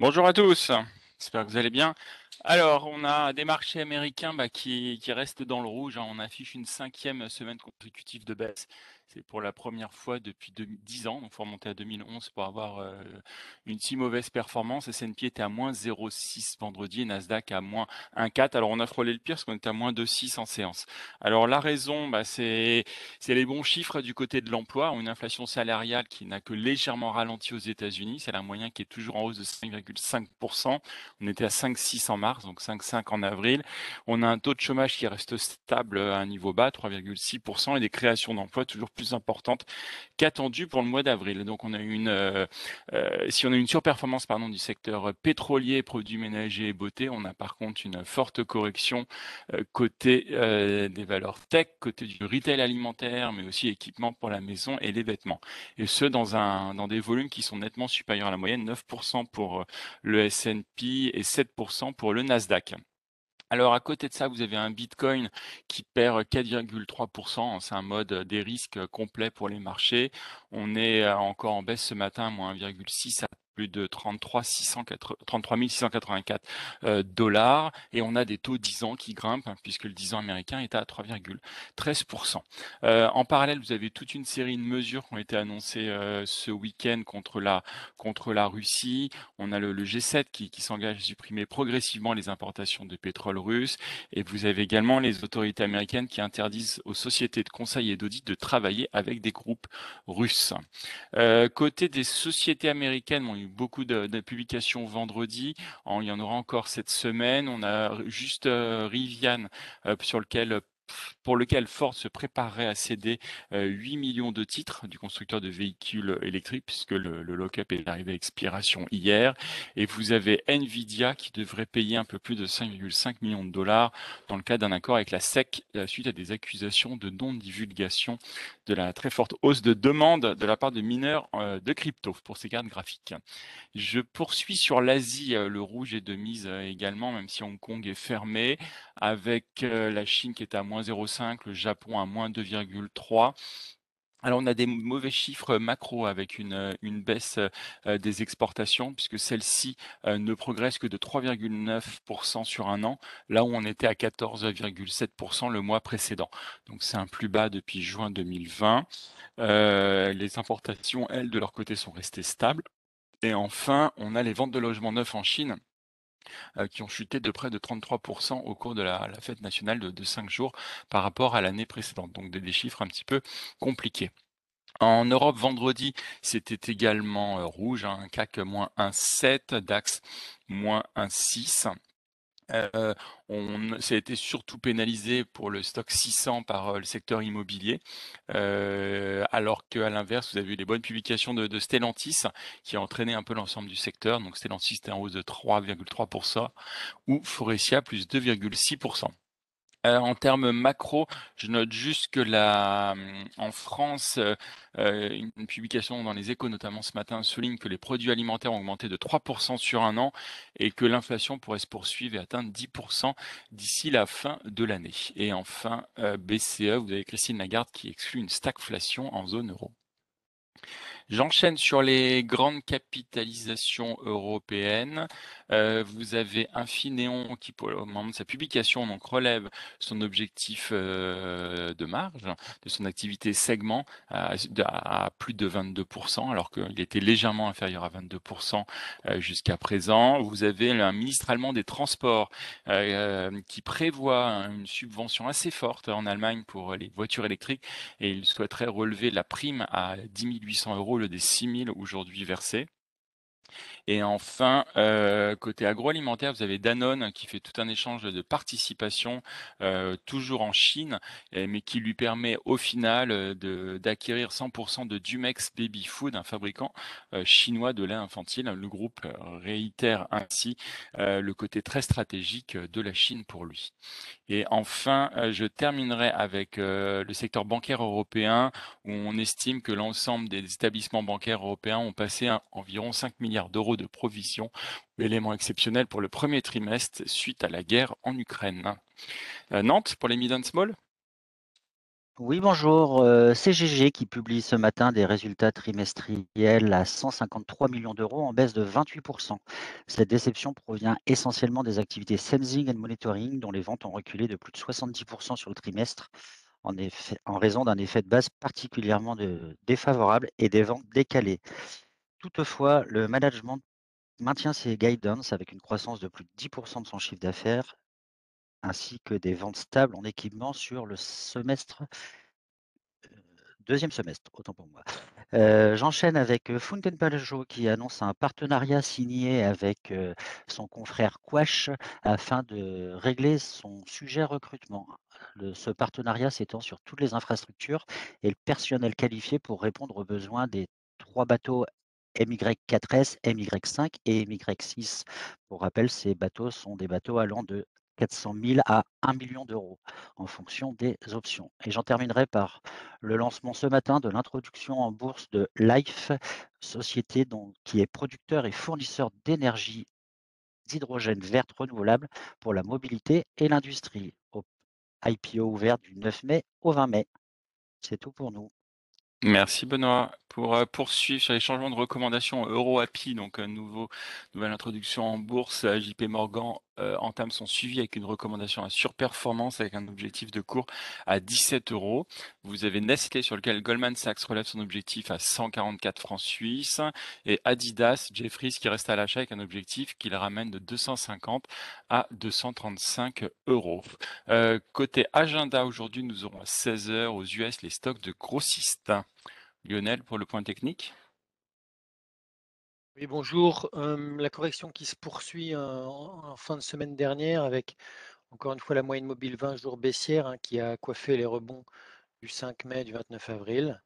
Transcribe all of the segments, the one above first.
Bonjour à tous, j'espère que vous allez bien. Alors, on a des marchés américains bah, qui, restent dans le rouge. hein. On affiche une cinquième semaine consécutive de baisse. C'est pour la première fois depuis deux- 10 ans. Il faut remonter à 2011 pour avoir euh, une si mauvaise performance. S&P était à moins 0,6 vendredi et Nasdaq à moins 1,4. Alors, on a frôlé le pire parce qu'on était à moins 2,6 en séance. Alors, la raison, bah, c'est c'est les bons chiffres du côté de l'emploi. Une inflation salariale qui n'a que légèrement ralenti aux États-Unis. C'est la moyenne qui est toujours en hausse de 5,5%. On était à 5,6 en mars, donc 5,5 en avril. On a un taux de chômage qui reste stable à un niveau bas, 3,6%, et des créations d'emplois toujours plus importantes qu'attendues pour le mois d'avril. Donc on a une, euh, euh, si on a une surperformance pardon du secteur pétrolier, produits ménagers et beauté, on a par contre une forte correction euh, côté des valeurs tech, côté du retail alimentaire, mais aussi équipement pour la maison et les vêtements. Et ce dans un dans des volumes qui sont nettement supérieurs à la moyenne, 9% pour le S&P et 7% pour le Nasdaq. Alors à côté de ça, vous avez un Bitcoin qui perd 4,3%. C'est un mode des risques complet pour les marchés. On est encore en baisse ce matin, moins 1,6 à plus de 33 684 euh, dollars et on a des taux 10 ans qui grimpent hein, puisque le 10 ans américain est à 3,13%. Euh, en parallèle, vous avez toute une série de mesures qui ont été annoncées euh, ce week-end contre la contre la Russie. On a le, le G7 qui, qui s'engage à supprimer progressivement les importations de pétrole russe et vous avez également les autorités américaines qui interdisent aux sociétés de conseil et d'audit de travailler avec des groupes russes. Euh, côté des sociétés américaines, on a beaucoup de, de publications vendredi. En, il y en aura encore cette semaine. On a juste euh, Rivian euh, sur lequel pour lequel Ford se préparerait à céder euh, 8 millions de titres du constructeur de véhicules électriques, puisque le, lock-up est arrivé à expiration hier. Et vous avez Nvidia qui devrait payer un peu plus de 5,5 millions de dollars dans le cadre d'un accord avec la SEC euh, suite à des accusations de non-divulgation de la très forte hausse de demande de la part de mineurs euh, de crypto pour ces cartes graphiques. Je poursuis sur l'Asie, euh, le rouge est de mise euh, également, même si Hong Kong est fermé, avec euh, la Chine qui est à moins 0,5, le Japon à moins 2,3. Alors on a des mauvais chiffres macro avec une, euh, baisse euh, des exportations puisque celle-ci euh, ne progresse que de 3,9% sur un an, là où on était à 14,7% le mois précédent. Donc c'est un plus bas depuis juin 2020. Euh, les importations, elles, de leur côté, sont restées stables. Et enfin, on a les ventes de logements neufs en Chine qui ont chuté de près de 33% au cours de la, fête nationale de, de 5 jours par rapport à l'année précédente. Donc des, chiffres un petit peu compliqués. En Europe, vendredi, c'était également euh, rouge, hein, CAC moins 1,7, DAX moins 1,6. Euh, ça a été surtout pénalisé pour le stock 600 par euh, le secteur immobilier, euh, alors qu'à l'inverse, vous avez eu les bonnes publications de, de Stellantis qui a entraîné un peu l'ensemble du secteur. Donc Stellantis était en hausse de 3,3% ou Forestia plus 2,6%. Euh, en termes macro, je note juste que la, en France, euh, euh, une publication dans les échos, notamment ce matin, souligne que les produits alimentaires ont augmenté de 3% sur un an et que l'inflation pourrait se poursuivre et atteindre 10% d'ici la fin de l'année. Et enfin, euh, BCE, vous avez Christine Lagarde qui exclut une stagflation en zone euro. J'enchaîne sur les grandes capitalisations européennes. Euh, vous avez Infineon qui, pour le moment de sa publication, donc relève son objectif euh, de marge de son activité segment à, à plus de 22%, alors qu'il était légèrement inférieur à 22% euh, jusqu'à présent. Vous avez un ministre allemand des Transports euh, qui prévoit une subvention assez forte en Allemagne pour les voitures électriques et il souhaiterait relever la prime à 10 800 euros au lieu des 6 000 aujourd'hui versés. Et enfin, euh, côté agroalimentaire, vous avez Danone qui fait tout un échange de participation, euh, toujours en Chine, mais qui lui permet au final euh, d'acquérir 100% de Dumex Baby Food, un fabricant chinois de lait infantile. Le groupe réitère ainsi le côté très stratégique de la Chine pour lui. Et enfin, je terminerai avec le secteur bancaire européen, où on estime que l'ensemble des établissements bancaires européens ont passé un, environ 5 milliards d'euros de provisions, élément exceptionnel pour le premier trimestre suite à la guerre en Ukraine. Euh, Nantes pour les mid and small? Oui, bonjour. euh, CGG qui publie ce matin des résultats trimestriels à 153 millions d'euros en baisse de 28%. Cette déception provient essentiellement des activités sensing and monitoring dont les ventes ont reculé de plus de 70% sur le trimestre en, raison d'un effet de base particulièrement défavorable et des ventes décalées. Toutefois, le management maintient ses guidance avec une croissance de plus de 10% de son chiffre d'affaires ainsi que des ventes stables en équipement sur le semestre Deuxième semestre, autant pour moi. Heu, j'enchaîne avec, heu, Fountain qui annonce un partenariat signé avec, son confrère Quash afin de régler son sujet recrutement. Ce partenariat s'étend sur toutes les infrastructures et le personnel qualifié pour répondre aux besoins des 3 bateaux MY4S, MY5 et MY6. Pour rappel, ces bateaux sont des bateaux allant de 400 000 à 1 million d'euros en fonction des options et j'en terminerai par le lancement ce matin de l'introduction en bourse de Life, société qui est producteur et fournisseur d'énergie d'hydrogène verte renouvelable pour la mobilité et l'industrie. IPO ouvert du 9 mai au 20 mai. C'est tout pour nous. Merci Benoît. Pour euh, poursuivre sur les changements de recommandations EuroAPI, donc un nouveau, nouvelle introduction en bourse, euh, JP Morgan euh, entame son suivi avec une recommandation à surperformance avec un objectif de cours à 17 euros. Vous avez Nestlé sur lequel Goldman Sachs relève son objectif à 144 francs suisses et Adidas, Jeffries qui reste à l'achat avec un objectif qu'il ramène de 250 à 235 euros. Euh, côté agenda, aujourd'hui, nous aurons à 16 heures aux US les stocks de grossistes. Lionel, pour le point technique. Oui, bonjour. Euh, la correction qui se poursuit euh, en, fin de semaine dernière avec encore une fois la moyenne mobile 20 jours baissière hein, qui a coiffé les rebonds du 5 mai, du 29 avril.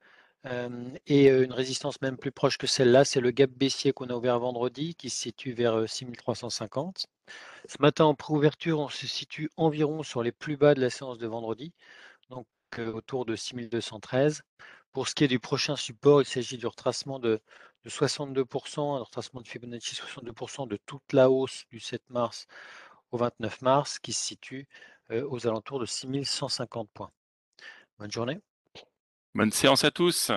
Euh, et euh, une résistance même plus proche que celle-là, c'est le gap baissier qu'on a ouvert vendredi qui se situe vers euh, 6350. Ce matin en préouverture, on se situe environ sur les plus bas de la séance de vendredi, donc euh, autour de 6213. Pour ce qui est du prochain support, il s'agit du retracement de, de 62%, un retracement de Fibonacci 62% de toute la hausse du 7 mars au 29 mars qui se situe euh, aux alentours de 6150 points. Bonne journée. Bonne séance à tous.